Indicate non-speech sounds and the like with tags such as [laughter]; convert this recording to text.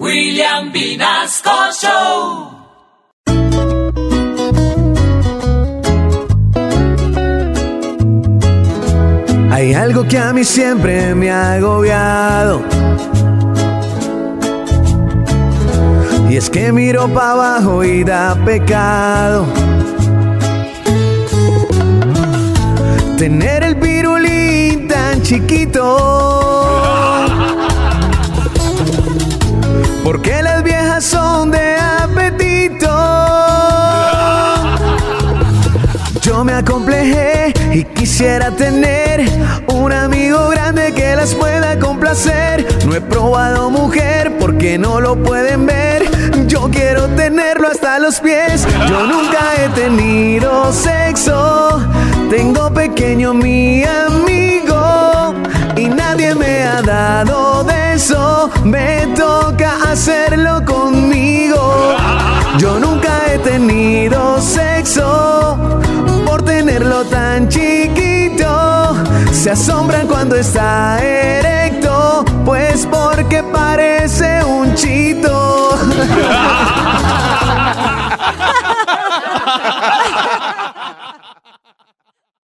William Vinasco Show. Hay algo que a mí siempre me ha agobiado. Y es que miro para abajo y da pecado. Tener el pirulín tan chiquito. Porque las viejas son de apetito. Yo me acomplejé y quisiera tener un amigo grande que las pueda complacer. No he probado mujer porque no lo pueden ver. Yo quiero tenerlo hasta los pies. Yo nunca he tenido sexo. Tengo pequeño mi amigo y nadie me ha dado de eso. Me toca hacerlo conmigo. Yo nunca he tenido sexo por tenerlo tan chiquito. Se asombran cuando está erecto, pues porque parece un chito. [laughs]